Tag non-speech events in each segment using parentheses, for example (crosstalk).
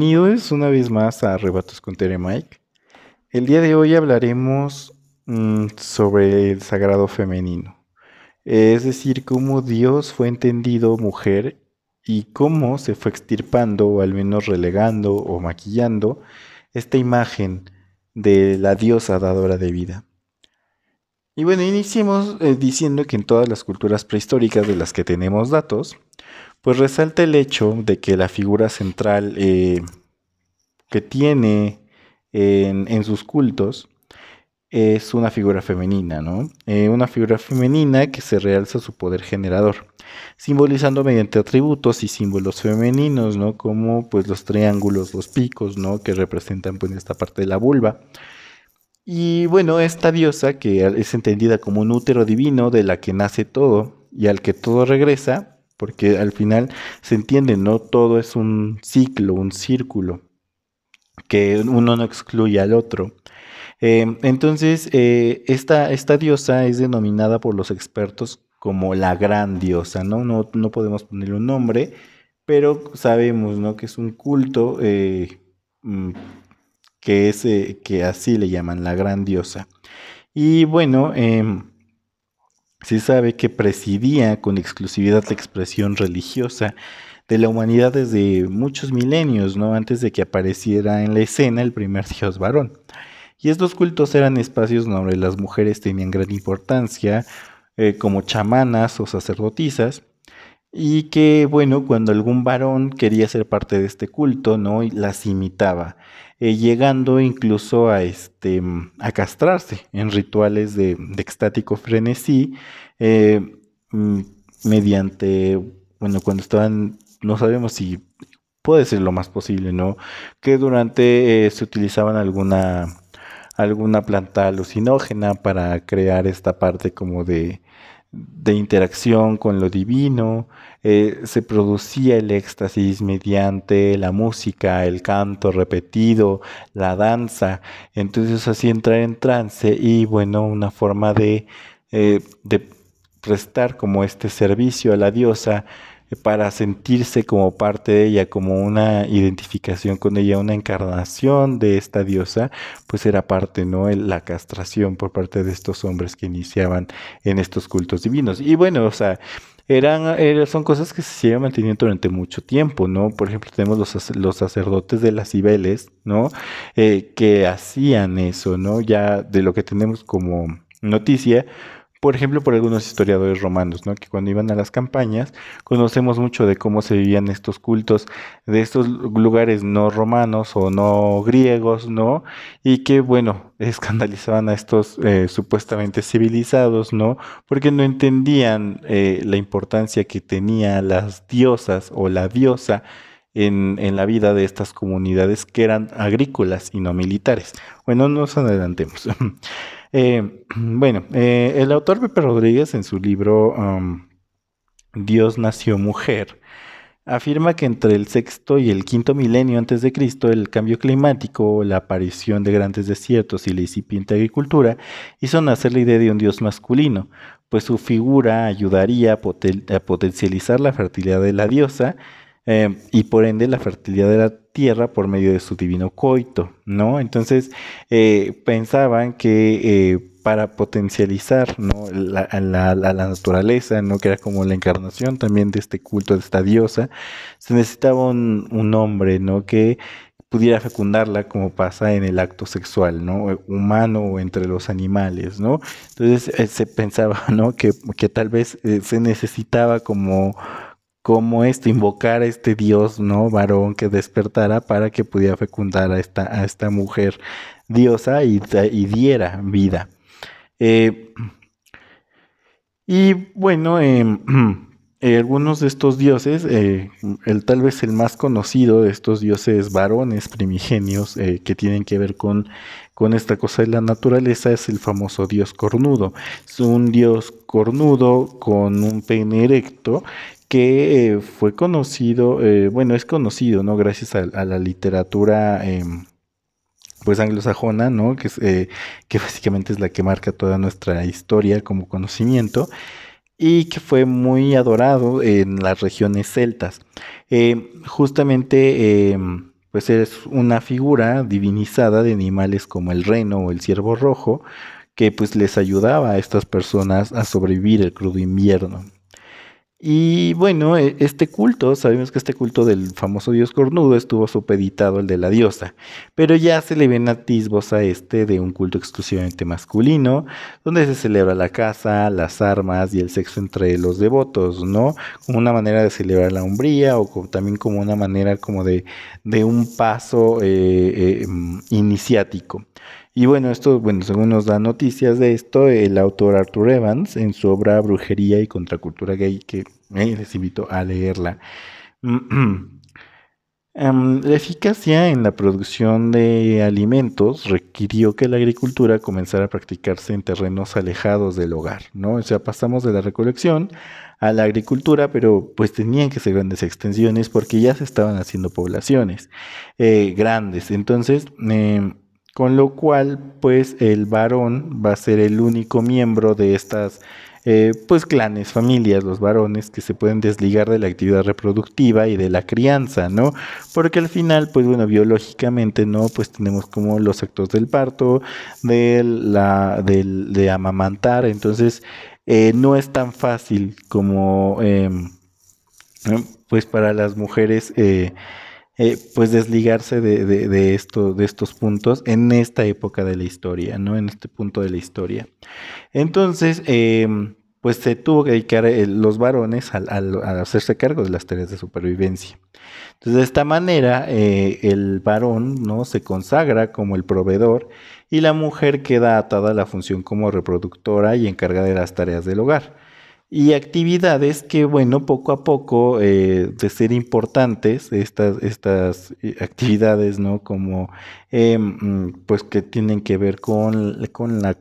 Bienvenidos una vez más a Arrebatos con Tere Mike. El día de hoy hablaremos mm, sobre el sagrado femenino, es decir, cómo Dios fue entendido mujer y cómo se fue extirpando o al menos relegando o maquillando esta imagen de la diosa dadora de vida. Y bueno, iniciemos eh, diciendo que en todas las culturas prehistóricas de las que tenemos datos, pues resalta el hecho de que la figura central eh, que tiene en, sus cultos es una figura femenina, ¿no? Eh, una figura femenina que se realza su poder generador, simbolizando mediante atributos y símbolos femeninos, ¿no? Como pues los triángulos, los picos, ¿no? Que representan pues esta parte de la vulva. Y bueno, esta diosa que es entendida como un útero divino de la que nace todo y al que todo regresa, porque al final se entiende, no todo es un ciclo, un círculo, que uno no excluye al otro. Eh, entonces, eh, esta, diosa es denominada por los expertos como la gran diosa, ¿no? No, no podemos ponerle un nombre, pero sabemos, ¿no? Que es un culto eh, mm, que, es, que así le llaman, la gran diosa. Y bueno, em, se sabe que presidía con exclusividad la expresión religiosa de la humanidad desde muchos milenios, ¿no? Antes de que apareciera en la escena el primer dios varón. Y estos cultos eran espacios donde las mujeres tenían gran importancia, eh, como chamanas o sacerdotisas, y que, bueno, cuando algún varón quería ser parte de este culto, ¿no? las imitaba. Eh, llegando incluso a, este, a castrarse en rituales de, extático frenesí, eh, mm, mediante, bueno, cuando estaban, no sabemos si puede ser lo más posible, ¿no? Que durante eh, se utilizaban alguna, alguna planta alucinógena para crear esta parte como de, de interacción con lo divino, eh, se producía el éxtasis mediante la música, el canto repetido, la danza, entonces así entrar en trance y bueno, una forma de, eh, de prestar como este servicio a la diosa para sentirse como parte de ella, como una identificación con ella, una encarnación de esta diosa, pues era parte, ¿no? La castración por parte de estos hombres que iniciaban en estos cultos divinos. Y bueno, o sea, eran, son cosas que se siguen manteniendo durante mucho tiempo, ¿no? Por ejemplo, tenemos los, los sacerdotes de las Cibeles, ¿no? Eh, que hacían eso, ¿no? Ya de lo que tenemos como noticia, por ejemplo, por algunos historiadores romanos, ¿no? que cuando iban a las campañas conocemos mucho de cómo se vivían estos cultos de estos lugares no romanos o no griegos, ¿no? Y que, bueno, (laughs) escandalizaban a estos eh, supuestamente civilizados, ¿no? Porque no entendían eh, la importancia que tenía las diosas o la diosa en, en, la vida de estas comunidades que eran agrícolas y no militares. Bueno, no nos adelantemos. (laughs) Eh, (clears throat) bueno, eh, el autor Pepe Rodríguez en su libro um, Dios nació mujer afirma que entre el sexto y el quinto milenio antes de Cristo el cambio climático, la aparición de grandes desiertos y la incipiente agricultura hizo nacer la idea de un dios masculino, pues su figura ayudaría a potencializar la fertilidad de la diosa eh, y por ende la fertilidad de la tierra por medio de su divino coito, ¿no? Entonces eh, pensaban que eh, para potencializar la, naturaleza, ¿no? que era como la encarnación también de este culto, de esta diosa, se necesitaba un, hombre ¿no? que pudiera fecundarla como pasa en el acto sexual, ¿no? Humano o entre los animales, ¿no? Entonces se pensaba, ¿no? Que tal vez se necesitaba como como esto, invocar a este dios, ¿no? Varón que despertara para que pudiera fecundar a esta, a esta mujer diosa y, diera vida. Eh, y bueno, em, (clears throat) eh, algunos de estos dioses, eh, el, tal vez el más conocido de estos dioses varones primigenios que tienen que ver con, con esta cosa de la naturaleza es el famoso dios cornudo. Es un dios cornudo con un pene erecto que eh, fue conocido, eh, bueno, es conocido, ¿no? Gracias a, la literatura, em, pues anglosajona, ¿no? Que, eh, que básicamente es la que marca toda nuestra historia como conocimiento y que fue muy adorado en las regiones celtas. justamente em, pues es una figura divinizada de animales como el reno o el ciervo rojo, que pues les ayudaba a estas personas a sobrevivir el crudo invierno. Y bueno, e, este culto, sabemos que este culto del famoso dios cornudo estuvo supeditado al de la diosa, pero ya se le ven atisbos a este de un culto exclusivamente masculino, donde se celebra la caza, las armas y el sexo entre los devotos, ¿no? Como una manera de celebrar la hombría o también como una manera como de, de un paso eh, eh, mm, iniciático. Y bueno, esto, bueno, según nos da noticias de esto, el autor Arthur Evans, en su obra Brujería y Contracultura Gay, que eh, les invito a leerla. (clears throat) Em, la eficacia en la producción de alimentos requirió que la agricultura comenzara a practicarse en terrenos alejados del hogar, ¿no? O sea, pasamos de la recolección a la agricultura, pero pues tenían que ser grandes extensiones porque ya se estaban haciendo poblaciones eh, grandes. Entonces, em, con lo cual pues el varón va a ser el único miembro de estas eh, pues clanes, familias, los varones que se pueden desligar de la actividad reproductiva y de la crianza, ¿no? Porque al final, pues bueno, biológicamente, ¿no? Pues tenemos como los actos del parto, de la, de amamantar, entonces eh, no es tan fácil como, em, pues para las mujeres, eh, pues desligarse de, de estos puntos en esta época de la historia, ¿no? En este punto de la historia. Entonces, em, pues se tuvo que dedicar eh, los varones a, hacerse cargo de las tareas de supervivencia. Entonces, de esta manera, eh, el varón, ¿no? Se consagra como el proveedor y la mujer queda atada a la función como reproductora y encargada de las tareas del hogar y actividades que, bueno, poco a poco, eh, de ser importantes, estas, estas eh, actividades, ¿no? Como, eh, mm, pues que tienen que ver con, con, la,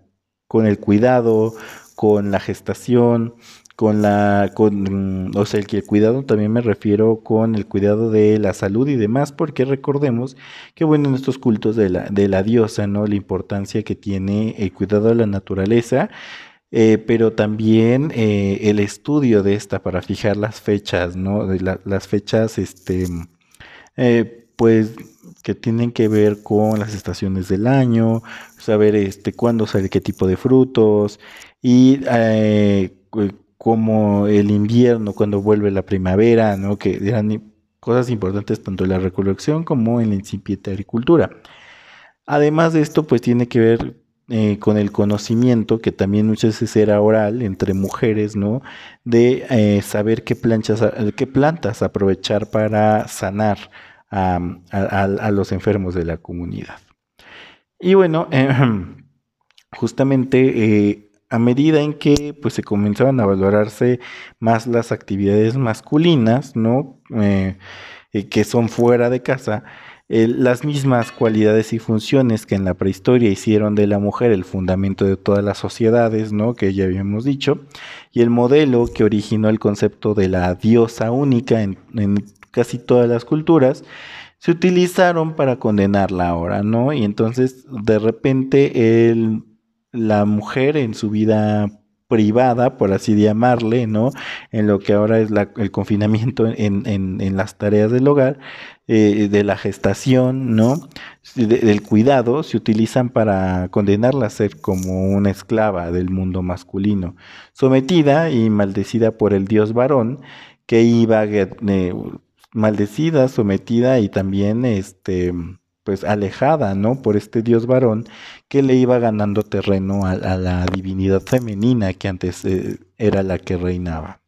con el cuidado, con la gestación, con la, con, mm, o sea, el, el cuidado también me refiero con el cuidado de la salud y demás, porque recordemos que, bueno, en estos cultos de la, de la diosa, ¿no? La importancia que tiene el cuidado de la naturaleza, eh, pero también eh, el estudio de esta para fijar las fechas, ¿no? Las fechas, este, eh, pues, que tienen que ver con las estaciones del año, saber este, cuándo sale qué tipo de frutos y como el invierno, cuando vuelve la primavera, ¿no? Que eran cosas importantes tanto en la recolección como en la incipiente agricultura. Además de esto, pues tiene que ver eh, con el conocimiento, que también muchas veces era oral entre mujeres, ¿no? De eh, saber qué, planchas, qué plantas aprovechar para sanar a, los enfermos de la comunidad. Y bueno, (clears throat) justamente eh, a medida en que pues, se comenzaban a valorarse más las actividades masculinas, ¿no? que son fuera de casa, las mismas cualidades y funciones que en la prehistoria hicieron de la mujer el fundamento de todas las sociedades, ¿no? Que ya habíamos dicho, y el modelo que originó el concepto de la diosa única en, casi todas las culturas, se utilizaron para condenarla ahora, ¿no? Y entonces, de repente, la mujer en su vida privada, por así llamarle, ¿no? En lo que ahora es el confinamiento en, en, las tareas del hogar, eh, de la gestación, ¿no? del cuidado, se utilizan para condenarla a ser como una esclava del mundo masculino, sometida y maldecida por el dios varón, que iba eh, maldecida, sometida y también este pues alejada, ¿no? Por este dios varón que le iba ganando terreno a, la divinidad femenina que antes eh, era la que reinaba.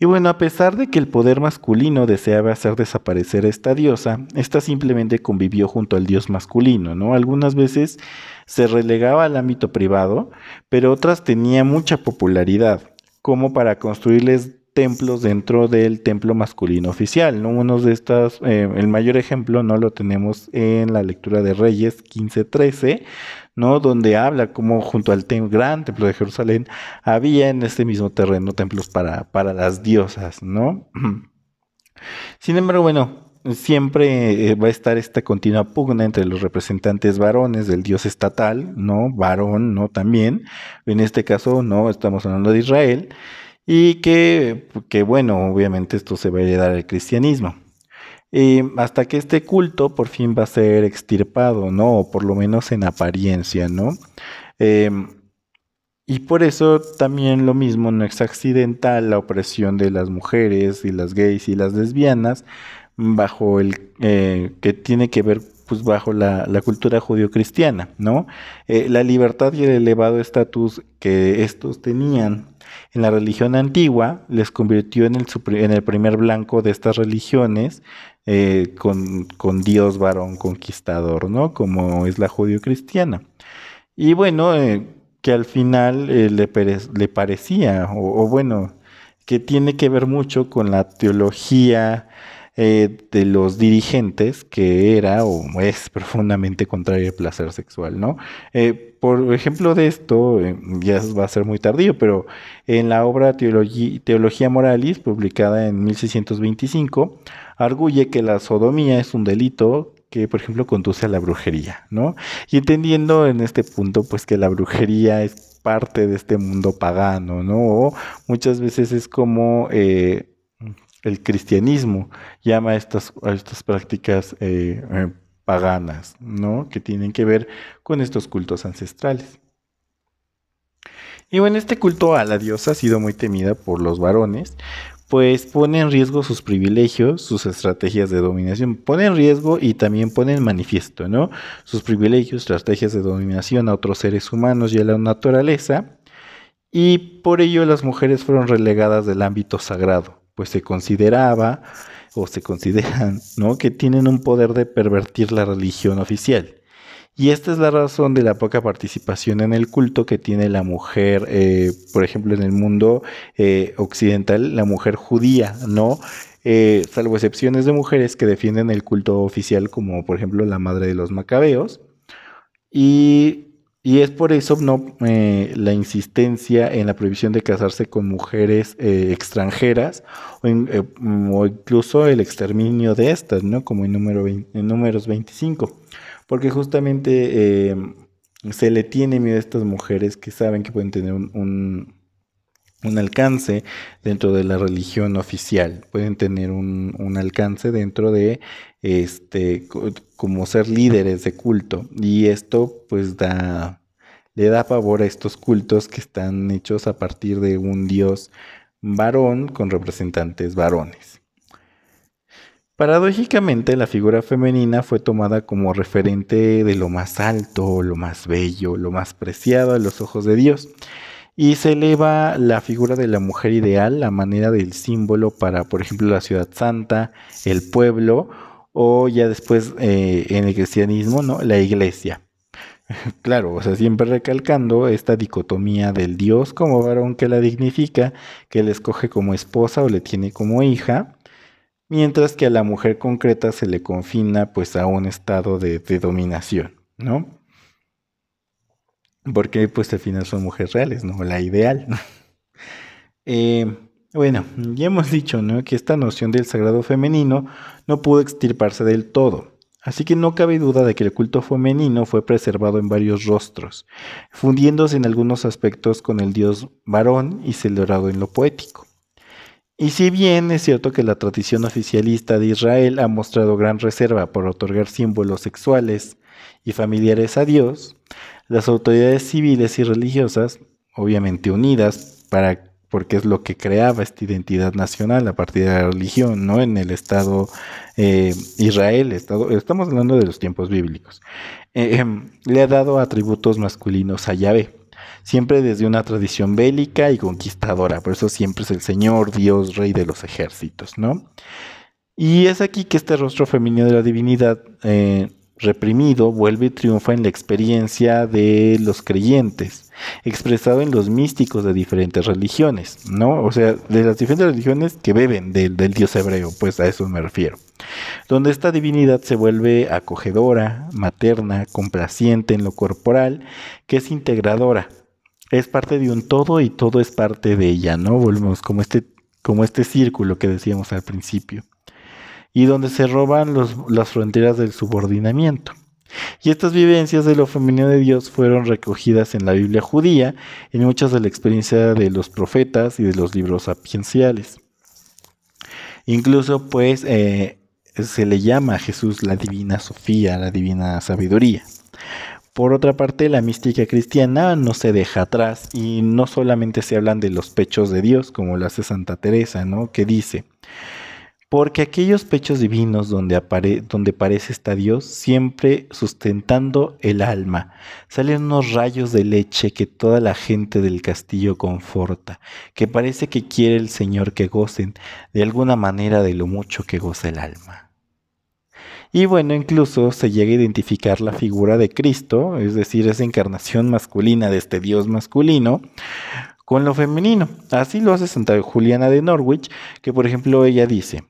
Y bueno, a pesar de que el poder masculino deseaba hacer desaparecer a esta diosa, esta simplemente convivió junto al dios masculino, ¿no? Algunas veces se relegaba al ámbito privado, pero otras tenía mucha popularidad, como para construirles templos dentro del templo masculino oficial. ¿no? Uno de estas, eh, el mayor ejemplo, no lo tenemos en la lectura de Reyes 15:13, ¿no? donde habla como junto al gran templo de Jerusalén había en este mismo terreno templos para, para las diosas. ¿no? (clears throat) Sin embargo, bueno, siempre eh, va a estar esta continua pugna entre los representantes varones del dios estatal, ¿no? Varón, ¿no? También. En este caso, no, estamos hablando de Israel y que, que, bueno, obviamente esto se va a heredar al cristianismo. hasta que este culto por fin va a ser extirpado, ¿no? O por lo menos en apariencia, ¿no? Em, y por eso también lo mismo no es accidental la opresión de las mujeres y las gays y las lesbianas bajo el eh, que tiene que ver pues bajo la, cultura judio-cristiana, ¿no? Eh, la libertad y el elevado estatus que estos tenían en la religión antigua les convirtió en el, en el primer blanco de estas religiones eh, con, Dios varón conquistador, ¿no? Como es la judio-cristiana. Y bueno, que al final le, le, parecía, o bueno, que tiene que ver mucho con la teología eh, de los dirigentes que era o es (laughs) profundamente contrario al placer sexual, ¿no? Eh, por ejemplo de esto, eh, ya va a ser muy tardío, pero en la obra Teología Moralis, publicada en 1625, arguye que la sodomía es un delito que, por ejemplo, conduce a la brujería, ¿no? Y entendiendo en este punto, pues que la brujería es parte de este mundo pagano, ¿no? O muchas veces es como el cristianismo llama a estas, estas prácticas eh, eh, paganas, ¿no? Que tienen que ver con estos cultos ancestrales. Y bueno, este culto a la diosa ha sido muy temida por los varones, pues pone en riesgo sus privilegios, sus estrategias de dominación, pone en riesgo y también pone en manifiesto, ¿no? Sus privilegios, estrategias de dominación a otros seres humanos y a la naturaleza, y por ello las mujeres fueron relegadas del ámbito sagrado, pues se consideraba o se consideran, ¿no? Que tienen un poder de pervertir la religión oficial. Y esta es la razón de la poca participación en el culto que tiene la mujer, eh, por ejemplo, en el mundo eh, occidental, la mujer judía, ¿no? Eh, salvo excepciones de mujeres que defienden el culto oficial, como por ejemplo la madre de los macabeos. Y y es por eso no eh, la insistencia en la prohibición de casarse con mujeres eh, extranjeras eh, o, incluso el exterminio de estas, ¿no? Como en, número en números 25. Porque justamente se le tiene miedo a estas mujeres que saben que pueden tener un, alcance dentro de la religión oficial, pueden tener un, un alcance dentro de este como ser líderes de culto. Y esto pues da le da favor a estos cultos que están hechos a partir de un dios varón con representantes varones. Paradójicamente, la figura femenina fue tomada como referente de lo más alto, lo más bello, lo más preciado a los ojos de Dios, y se eleva la figura de la mujer ideal, la manera del símbolo para, por ejemplo, la ciudad santa, el pueblo, o ya después eh, en el cristianismo, ¿no? la iglesia. (laughs) Claro, o sea, siempre recalcando esta dicotomía del Dios como varón que la dignifica, que le escoge como esposa o le tiene como hija, mientras que a la mujer concreta se le confina pues a un estado de, dominación, ¿no? Porque pues al final son mujeres reales, ¿no? La ideal. eh, bueno, ya hemos dicho, ¿no? Que esta noción del sagrado femenino no pudo extirparse del todo. Así que no cabe duda de que el culto femenino fue preservado en varios rostros, fundiéndose en algunos aspectos con el dios varón y celebrado en lo poético. Y si bien es cierto que la tradición oficialista de Israel ha mostrado gran reserva por otorgar símbolos sexuales y familiares a Dios, las autoridades civiles y religiosas, obviamente unidas para porque es lo que creaba esta identidad nacional a partir de la religión, ¿no? En el Estado eh, Israel, estado, estamos hablando de los tiempos bíblicos, eh, em, le ha dado atributos masculinos a Yahvé, siempre desde una tradición bélica y conquistadora, por eso siempre es el Señor, Dios, Rey de los ejércitos, ¿no? Y es aquí que este rostro femenino de la divinidad eh, reprimido vuelve y triunfa en la experiencia de los creyentes, expresado en los místicos de diferentes religiones, ¿no? O sea, de las diferentes religiones que beben del, dios hebreo, pues a eso me refiero. Donde esta divinidad se vuelve acogedora, materna, complaciente en lo corporal, que es integradora. Es parte de un todo y todo es parte de ella, ¿no? Volvemos como este, como este círculo que decíamos al principio y donde se roban las fronteras del subordinamiento. Y estas vivencias de lo femenino de Dios fueron recogidas en la Biblia judía, en muchas de la experiencia de los profetas y de los libros sapienciales. Incluso, pues, eh, se le llama a Jesús la divina Sofía, la divina sabiduría. Por otra parte, la mística cristiana no se deja atrás y no solamente se hablan de los pechos de Dios, como lo hace Santa Teresa, ¿no? Que dice, porque aquellos pechos divinos donde, donde parece está Dios, siempre sustentando el alma, salen unos rayos de leche que toda la gente del castillo conforta, que parece que quiere el Señor que gocen de alguna manera de lo mucho que goza el alma. Y bueno, incluso se llega a identificar la figura de Cristo, es decir, esa encarnación masculina de este Dios masculino, con lo femenino. Así lo hace Santa Juliana de Norwich, que por ejemplo ella dice,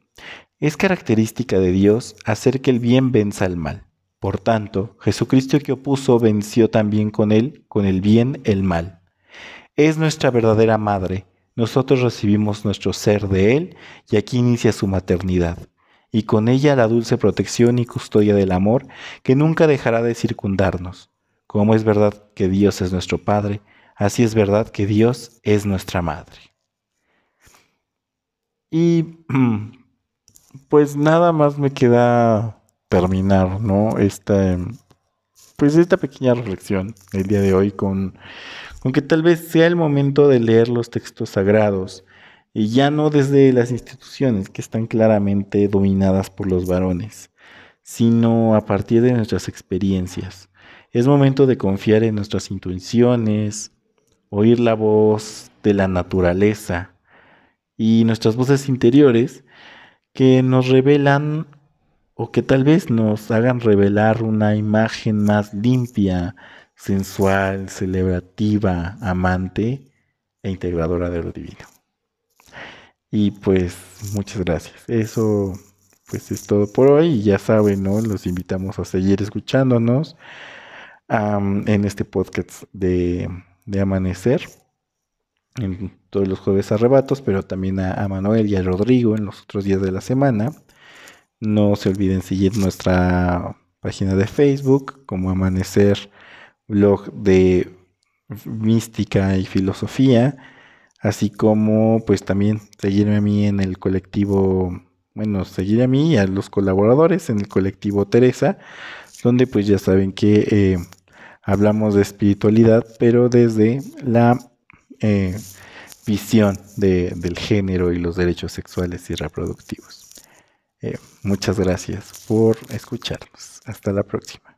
es característica de Dios hacer que el bien venza al mal. Por tanto, Jesucristo que opuso venció también con él, con el bien, el mal. Es nuestra verdadera madre. Nosotros recibimos nuestro ser de él y aquí inicia su maternidad y con ella la dulce protección y custodia del amor que nunca dejará de circundarnos. Como es verdad que Dios es nuestro Padre, así es verdad que Dios es nuestra Madre. Y (clears throat) pues nada más me queda terminar, ¿no? Esta, pues esta pequeña reflexión el día de hoy con, con que tal vez sea el momento de leer los textos sagrados y ya no desde las instituciones que están claramente dominadas por los varones, sino a partir de nuestras experiencias. Es momento de confiar en nuestras intuiciones, oír la voz de la naturaleza y nuestras voces interiores que nos revelan o que tal vez nos hagan revelar una imagen más limpia, sensual, celebrativa, amante e integradora de lo divino. Y pues muchas gracias. Eso pues es todo por hoy. Ya saben, ¿no? Los invitamos a seguir escuchándonos en este podcast de, Amanecer. En todos los jueves arrebatos, pero también a, Manuel y a Rodrigo en los otros días de la semana. No se olviden seguir nuestra página de Facebook como Amanecer, blog de mística y filosofía así como pues también seguirme a mí en el colectivo, bueno, seguir a mí y a los colaboradores en el colectivo Teresa, donde pues ya saben que eh, hablamos de espiritualidad, pero desde la eh, visión del género y los derechos sexuales y reproductivos. Eh, muchas gracias por escucharnos. Hasta la próxima.